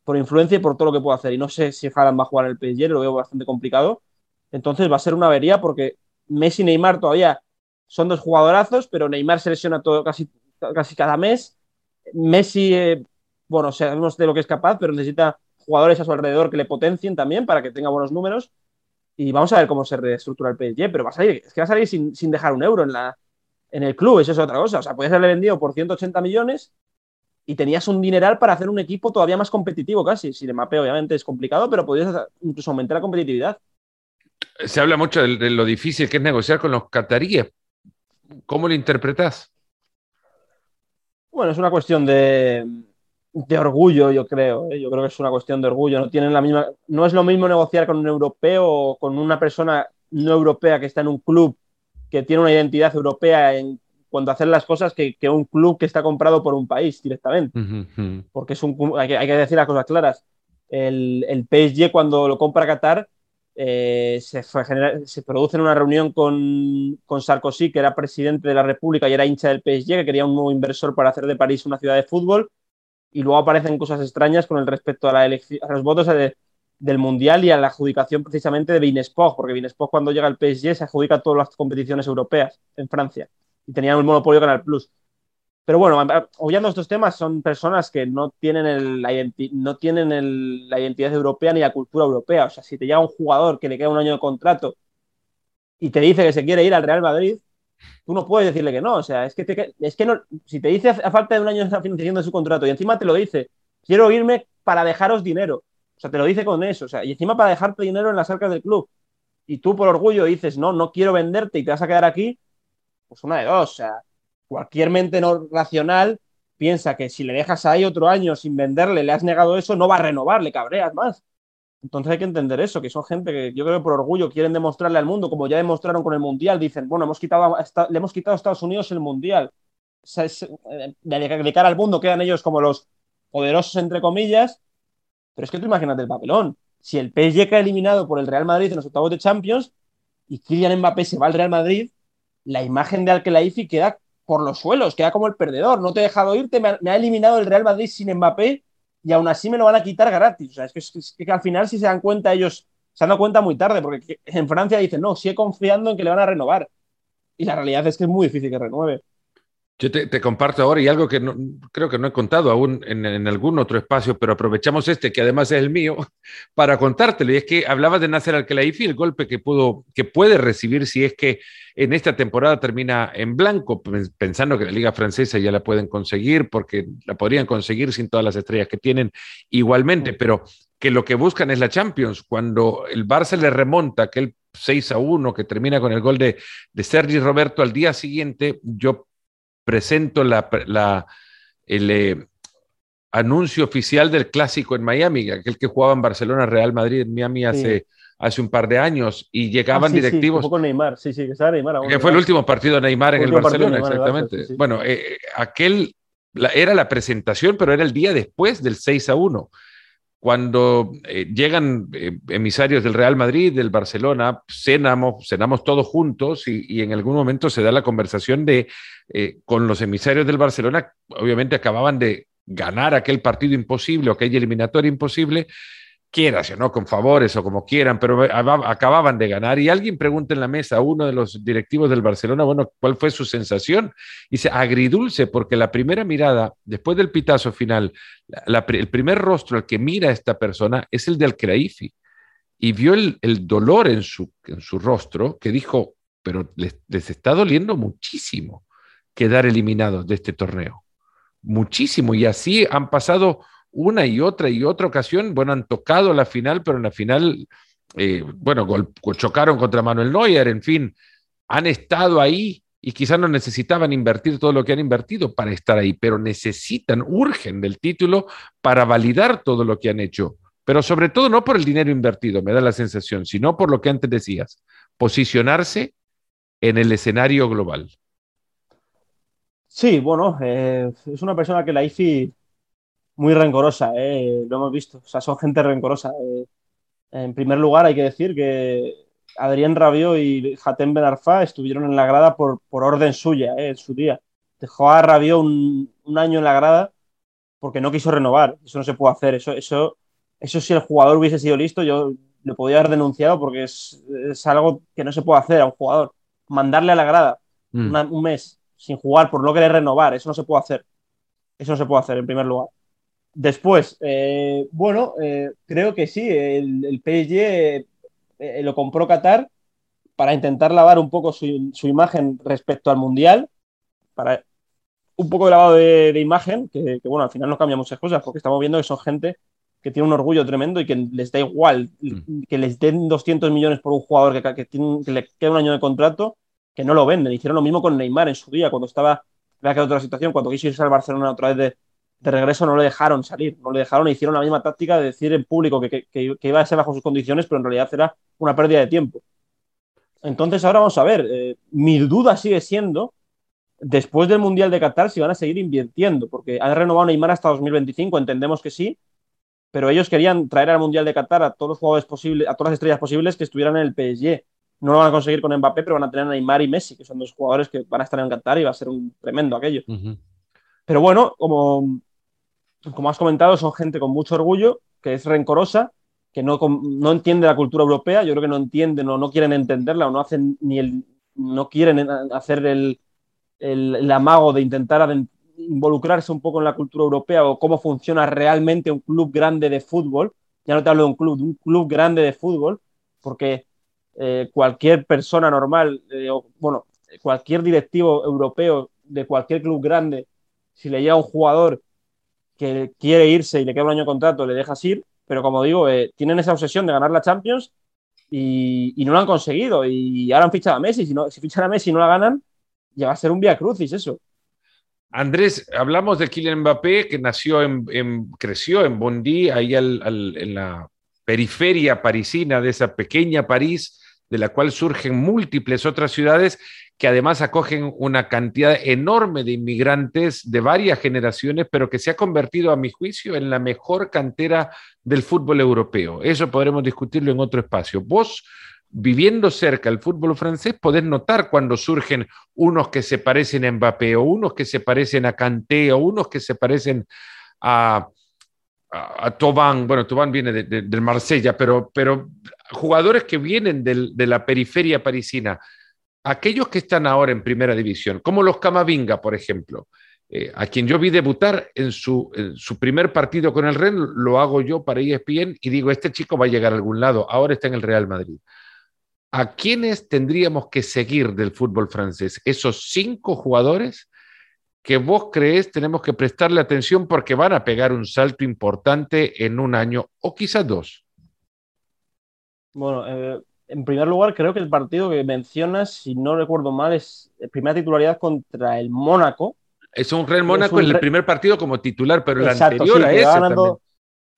por influencia y por todo lo que puede hacer. Y no sé si Haaland va a jugar el PSG, lo veo bastante complicado. Entonces va a ser una avería porque Messi y Neymar todavía son dos jugadorazos, pero Neymar se lesiona todo, casi, casi cada mes. Messi, eh, bueno, sabemos de lo que es capaz, pero necesita jugadores a su alrededor que le potencien también para que tenga buenos números y vamos a ver cómo se reestructura el PSG, pero va a salir, es que va a salir sin, sin dejar un euro en, la, en el club, eso es otra cosa. O sea, puedes haberle vendido por 180 millones y tenías un dineral para hacer un equipo todavía más competitivo casi. Si de mape obviamente es complicado, pero podrías incluso aumentar la competitividad. Se habla mucho de, de lo difícil que es negociar con los cataríes. ¿Cómo lo interpretas? Bueno, es una cuestión de, de orgullo, yo creo. ¿eh? Yo creo que es una cuestión de orgullo. No tienen la misma. No es lo mismo negociar con un europeo o con una persona no europea que está en un club que tiene una identidad europea en cuanto a hacer las cosas que, que un club que está comprado por un país directamente. Porque es un, hay, que, hay que decir las cosas claras. El, el PSG cuando lo compra Qatar eh, se, se, produce en una reunión con, con, Sarkozy, que era presidente de la República y era hincha del PSG, que quería un nuevo inversor para hacer de París una ciudad de fútbol y luego aparecen cosas extrañas con el respecto a, la a los votos del Mundial y a la adjudicación precisamente de Binesport, porque Binesport cuando llega al PSG se adjudica todas las competiciones europeas en Francia y tenían un monopolio Canal Plus. Pero bueno, obviando estos temas, son personas que no tienen, la, no tienen la identidad europea ni la cultura europea. O sea, si te llega un jugador que le queda un año de contrato y te dice que se quiere ir al Real Madrid, tú no puedes decirle que no. O sea, es que, es que no, si te dice a falta de un año de financiación de su contrato y encima te lo dice, quiero irme para dejaros dinero. O sea, te lo dice con eso. O sea, y encima para dejarte dinero en las arcas del club. Y tú por orgullo dices, no, no quiero venderte y te vas a quedar aquí. Pues una de dos. O sea, cualquier mente no racional piensa que si le dejas ahí otro año sin venderle, le has negado eso, no va a renovar, le cabreas más. Entonces hay que entender eso, que son gente que yo creo que por orgullo quieren demostrarle al mundo, como ya demostraron con el Mundial, dicen, bueno, hemos quitado le hemos quitado a Estados Unidos el Mundial. Eh, de, cara al mundo quedan ellos como los poderosos, entre comillas, pero es que tú imagínate el papelón. Si el PSG queda eliminado por el Real Madrid en los octavos de Champions y Kylian Mbappé se va al Real Madrid, la imagen de Alkelaifi queda por los suelos, queda como el perdedor. No te he dejado irte, me ha eliminado el Real Madrid sin Mbappé y aún así me lo van a quitar gratis. O sea, es que, es que, al final si se dan cuenta ellos, se han dado cuenta muy tarde, porque en Francia dicen, no, sigue confiando en que le van a renovar. Y la realidad es que es muy difícil que renueve. Yo te, comparto ahora y algo que no, creo que no he contado aún en, algún otro espacio, pero aprovechamos este, que además es el mío, <laughs> para contártelo. Y es que hablabas de Nasser Al-Khelaifi, el golpe que, pudo, que puede recibir si es que en esta temporada termina en blanco, pensando que la Liga Francesa ya la pueden conseguir, porque la podrían conseguir sin todas las estrellas que tienen igualmente, pero que lo que buscan es la Champions. Cuando el Barça le remonta aquel 6 a 1 que termina con el gol de, de Sergi Roberto al día siguiente, yo presento la, la, el, eh, anuncio oficial del clásico en Miami, aquel que jugaba en Barcelona, Real Madrid, en Miami hace, hace un par de años, y llegaban Ah, sí, directivos. Sí, con Neymar, sí, sí, que estaba Neymar. aún, que fue el último partido de Neymar en El Barcelona, Neymar Barça, exactamente. Bueno, eh, aquel la- era la presentación, pero era el día después del 6 a 1 cuando eh, llegan eh, emisarios del Real Madrid, del Barcelona, cenamos, cenamos todos juntos y, en algún momento se da la conversación de, eh, con los emisarios del Barcelona, obviamente acababan de ganar aquel partido imposible o aquella eliminatoria imposible, quieras o no, con favores o como quieran, pero aba- acababan de ganar y alguien pregunta en la mesa a uno de los directivos del Barcelona, bueno, ¿cuál fue su sensación? Y dice, agridulce, porque la primera mirada, después del pitazo final, el primer rostro al que mira esta persona es el de Al-Khelaifi y vio el, el dolor en su, en su rostro que dijo, pero les, les está doliendo muchísimo quedar eliminados de este torneo. Muchísimo. Y así han pasado una y otra y otra ocasión. Bueno, han tocado la final, pero en la final, eh, bueno, chocaron contra Manuel Neuer, en fin, han estado ahí y quizás no necesitaban invertir todo lo que han invertido para estar ahí, pero necesitan, urgen del título para validar todo lo que han hecho. Pero sobre todo no por el dinero invertido, me da la sensación, sino por lo que antes decías, posicionarse en el escenario global. Sí, bueno, eh, es una persona que la IFI muy rencorosa, eh, lo hemos visto. O sea, son gente rencorosa. eh. En primer lugar, hay que decir que Adrián Rabiot y Hatem Ben Arfa estuvieron en la grada por, por orden suya eh, en su día. Dejó a Rabiot un, un año en la grada porque no quiso renovar. Eso no se puede hacer. Eso, eso, eso si el jugador hubiese sido listo, yo le podía haber denunciado porque es, es algo que no se puede hacer a un jugador. Mandarle a la grada Mm. una- un mes sin jugar por no querer renovar, eso no se puede hacer. Eso no se puede hacer en primer lugar. Después, eh, bueno, eh, creo que sí, el, el PSG eh, lo compró Qatar para intentar lavar un poco su, su imagen respecto al Mundial, para un poco de lavado de, de imagen, que, que, bueno, al final no cambia muchas cosas, porque estamos viendo que son gente que tiene un orgullo tremendo y que les da igual Mm. que les den 200 millones por un jugador que, que, tiene- que le queda un año de contrato, que no lo venden. Hicieron lo mismo con Neymar en su día, cuando estaba, vea que otra situación, cuando quiso irse al Barcelona otra vez de, de regreso, no le dejaron salir, no le dejaron e hicieron la misma táctica de decir en público que, que- iba a ser bajo sus condiciones, pero en realidad era una pérdida de tiempo. Entonces ahora vamos a ver, eh, mi duda sigue siendo, después del Mundial de Qatar, si van a seguir invirtiendo, porque han renovado Neymar hasta 2025, entendemos que sí, pero ellos querían traer al Mundial de Qatar a todos los jugadores posibles, a todas las estrellas posibles que estuvieran en el PSG. No lo van a conseguir con Mbappé, pero van a tener a Neymar y Messi, que son dos jugadores que van a estar en Qatar y va a ser un tremendo aquello. Pero bueno, como, como has comentado, son gente con mucho orgullo, que es rencorosa, que no, no entiende la cultura europea, yo creo que no entienden o no quieren entenderla o no hacen ni el, no quieren en- hacer el, el, amago de intentar involucrarse un poco en la cultura europea o cómo funciona realmente un club grande de fútbol. Ya no te hablo de un club, de un club grande de fútbol, porque eh, cualquier persona normal, eh, o, bueno, cualquier directivo europeo de cualquier club grande, si le llega un jugador que quiere irse y le queda un año de contrato, le dejas ir, pero como digo, eh, tienen esa obsesión de ganar la Champions y, no lo han conseguido. Y ahora han fichado a Messi, si, no, si fichan a Messi y no la ganan, ya va a ser un vía crucis eso. Andrés, hablamos de Kylian Mbappé, que nació en, creció en Bondy, ahí al- en la periferia parisina de esa pequeña París, de la cual surgen múltiples otras ciudades que además acogen una cantidad enorme de inmigrantes de varias generaciones, pero que se ha convertido, a mi juicio, en la mejor cantera del fútbol europeo. Eso podremos discutirlo en otro espacio. Vos, viviendo cerca del fútbol francés, podés notar cuando surgen unos que se parecen a Mbappé, o unos que se parecen a Kanté, o unos que se parecen a, a, Thauvin. Bueno, Thauvin viene de, de, del Marsella, pero, pero jugadores que vienen de la periferia parisina aquellos que están ahora en primera división, como los Camavinga, por ejemplo, eh, a quien yo vi debutar en su, primer partido con el Ren, lo hago yo para ESPN y digo, este chico va a llegar a algún lado, ahora está en el Real Madrid. ¿A quiénes tendríamos que seguir del fútbol francés? Esos cinco jugadores que vos crees tenemos que prestarle atención porque van a pegar un salto importante en un año o quizás dos. Bueno, eh, en primer lugar, creo que el partido que mencionas, si no recuerdo mal, es primera titularidad contra el Mónaco. Es un Real Mónaco en el primer partido como titular, pero el anterior a ese va ganando,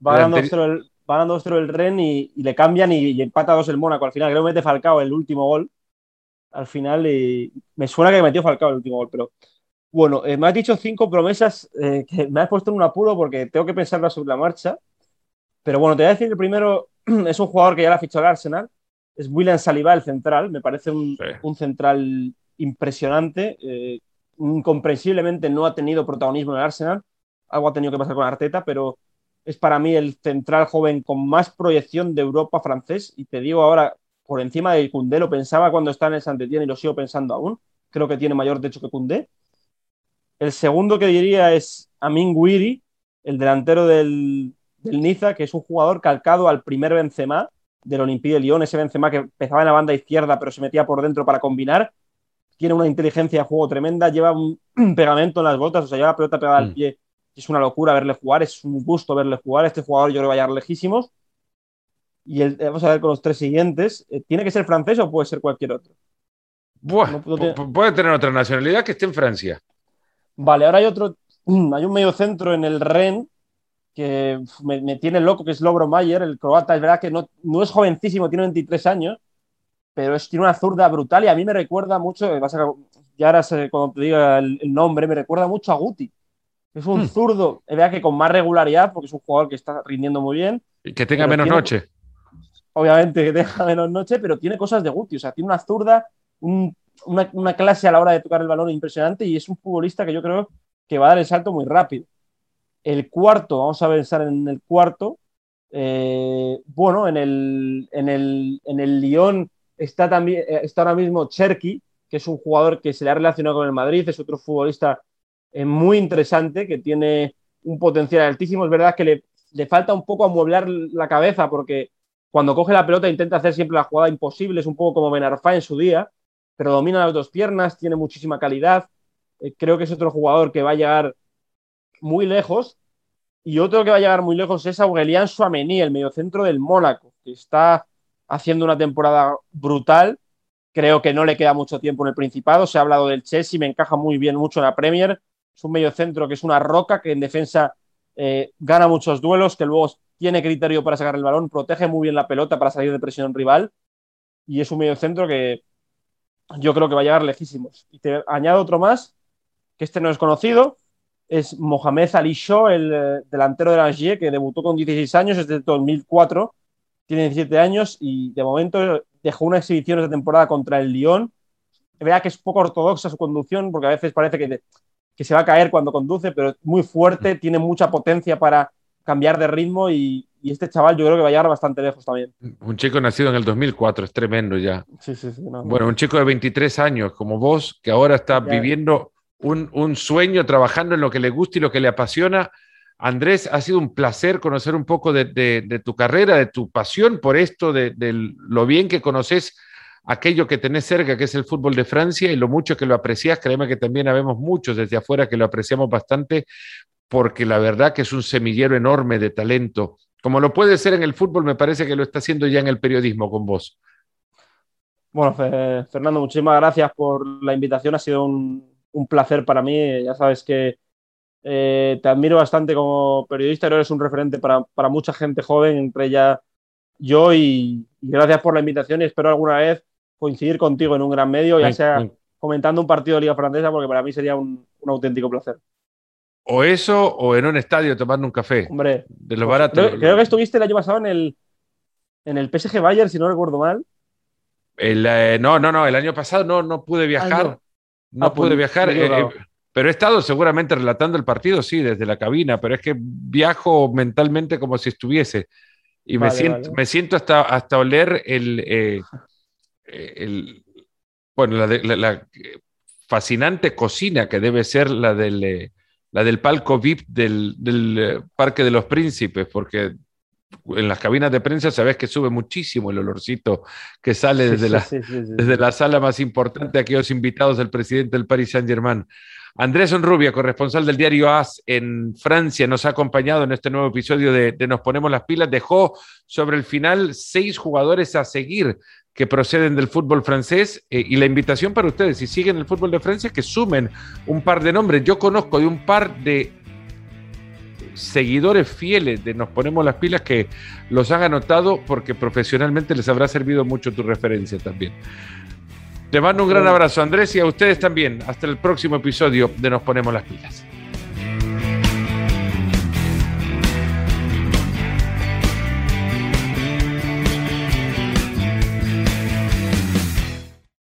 va ganando 2-0 el, Ren y, le cambian y, empata 2 el Mónaco. Al final creo que mete Falcao el último gol. Al final y me suena que metió Falcao el último gol, pero bueno, eh, me has dicho cinco promesas eh, que me has puesto en un apuro porque tengo que pensarlas sobre la marcha. Pero bueno, te voy a decir el primero <clears throat> es un jugador que ya la ha fichado el Arsenal. Es William Saliba, el central. Me parece un, central impresionante. Eh, incomprensiblemente no ha tenido protagonismo en el Arsenal. Algo ha tenido que pasar con Arteta, pero es para mí el central joven con más proyección de Europa francés. Y te digo ahora, por encima de Cundé, lo pensaba cuando estaba en el saint y lo sigo pensando aún. Creo que tiene mayor techo que Cundé. El segundo que diría es Amin Guiri, el delantero del, Niza, que es un jugador calcado al primer Benzema del Olympique de Lyon, ese Benzema que empezaba en la banda izquierda pero se metía por dentro para combinar. Tiene una inteligencia de juego tremenda, lleva un <clears throat> pegamento en las botas, o sea, lleva la pelota pegada al mm. pie. Es una locura verle jugar, es un gusto verle jugar. Este jugador yo creo que va a llegar lejísimos. Y el, vamos a ver con los tres siguientes. Eh, ¿Tiene que ser francés o puede ser cualquier otro? Puede tener otra nacionalidad que esté en Francia. Vale, ahora hay otro, <clears throat> hay un medio centro en el Ren que me, tiene loco, que es Lobro Mayer, el croata. Es verdad que no, no es jovencísimo, tiene 23 años, pero es, tiene una zurda brutal y a mí me recuerda mucho, ya ahora cuando te diga el, nombre, me recuerda mucho a Guti. Es un hmm. zurdo, es verdad que con más regularidad, porque es un jugador que está rindiendo muy bien. Y que tenga menos noche. Obviamente que tenga <laughs> menos noche, pero tiene cosas de Guti. O sea, tiene una zurda, un una, clase a la hora de tocar el balón impresionante y es un futbolista que yo creo que va a dar el salto muy rápido. El cuarto, vamos a pensar en el cuarto. Eh, bueno, en el, en el, en el Lyon está, también, eh, está ahora mismo Cherky, que es un jugador que se le ha relacionado con el Madrid, es otro futbolista eh, muy interesante, que tiene un potencial altísimo. Es verdad que le, le falta un poco amueblar la cabeza porque cuando coge la pelota intenta hacer siempre la jugada imposible, es un poco como Benarfa en su día, pero domina las dos piernas, tiene muchísima calidad. Creo que es otro jugador que va a llegar muy lejos. Y otro que va a llegar muy lejos es Aurelian Suamení, el mediocentro del Mónaco, que está haciendo una temporada brutal. Creo que no le queda mucho tiempo en el Principado. Se ha hablado del Chelsea, me encaja muy bien mucho en la Premier. Es un mediocentro que es una roca, que en defensa eh, gana muchos duelos, que luego tiene criterio para sacar el balón, protege muy bien la pelota para salir de presión rival. Y es un mediocentro que yo creo que va a llegar lejísimos. Y te añado otro más, que este no es conocido, es Mohamed Ali Shaw, el eh, delantero de Angers, que debutó con 16 años, es de 2004, tiene 17 años y de momento dejó una exhibición de temporada contra el Lyon. Vea que es poco ortodoxa su conducción, porque a veces parece que, que se va a caer cuando conduce, pero es muy fuerte, tiene mucha potencia para cambiar de ritmo y, y este chaval yo creo que va a llegar bastante lejos también. Un chico nacido en el 2004, es tremendo ya. Sí, sí, sí. bueno, un chico de 23 años como vos, que ahora está viviendo un, sueño, trabajando en lo que le gusta y lo que le apasiona. Andrés, ha sido un placer conocer un poco de, tu carrera, de tu pasión por esto, de, lo bien que conoces aquello que tenés cerca, que es el fútbol de Francia, y lo mucho que lo aprecias. Créeme que también habemos muchos desde afuera que lo apreciamos bastante, porque la verdad que es un semillero enorme de talento como lo puede ser en el fútbol, me parece que lo está haciendo ya en el periodismo con vos. Bueno, Fernando, muchísimas gracias por la invitación. Ha sido un, placer para mí. Ya sabes que eh, te admiro bastante como periodista. Eres un referente para, mucha gente joven, entre ella yo. Y, gracias por la invitación y espero alguna vez coincidir contigo en un gran medio, ya sea comentando un partido de Liga Francesa, porque para mí sería un auténtico placer. O eso, o en un estadio tomando un café. Hombre. De lo barato. Creo, que estuviste el año pasado en el, en el PSG Bayern, si no recuerdo mal. Eh, no, no, no. El año pasado no, no pude viajar. no. Ah, pude viajar. Eh, eh, pero he estado seguramente relatando el partido, sí, desde la cabina, pero es que viajo mentalmente como si estuviese. Y me, siento, me siento hasta, hasta oler el, el bueno, la, la, fascinante cocina que debe ser la del la del palco VIP del, eh, Parque de los Príncipes, porque en las cabinas de prensa sabes que sube muchísimo el olorcito que sale desde, la, desde la sala más importante a aquellos invitados del presidente del Paris Saint-Germain. Andrés Onrubia, corresponsal del diario AS en Francia, nos ha acompañado en este nuevo episodio de, de, Nos Ponemos las Pilas. Dejó sobre el final seis jugadores a seguir que proceden del fútbol francés eh, y la invitación para ustedes, si siguen el fútbol de Francia, que sumen un par de nombres. Yo conozco de un par de seguidores fieles de Nos Ponemos las Pilas que los han anotado porque profesionalmente les habrá servido mucho tu referencia también. Te mando un gran abrazo, Andrés, y a ustedes también. Hasta el próximo episodio de Nos Ponemos las Pilas.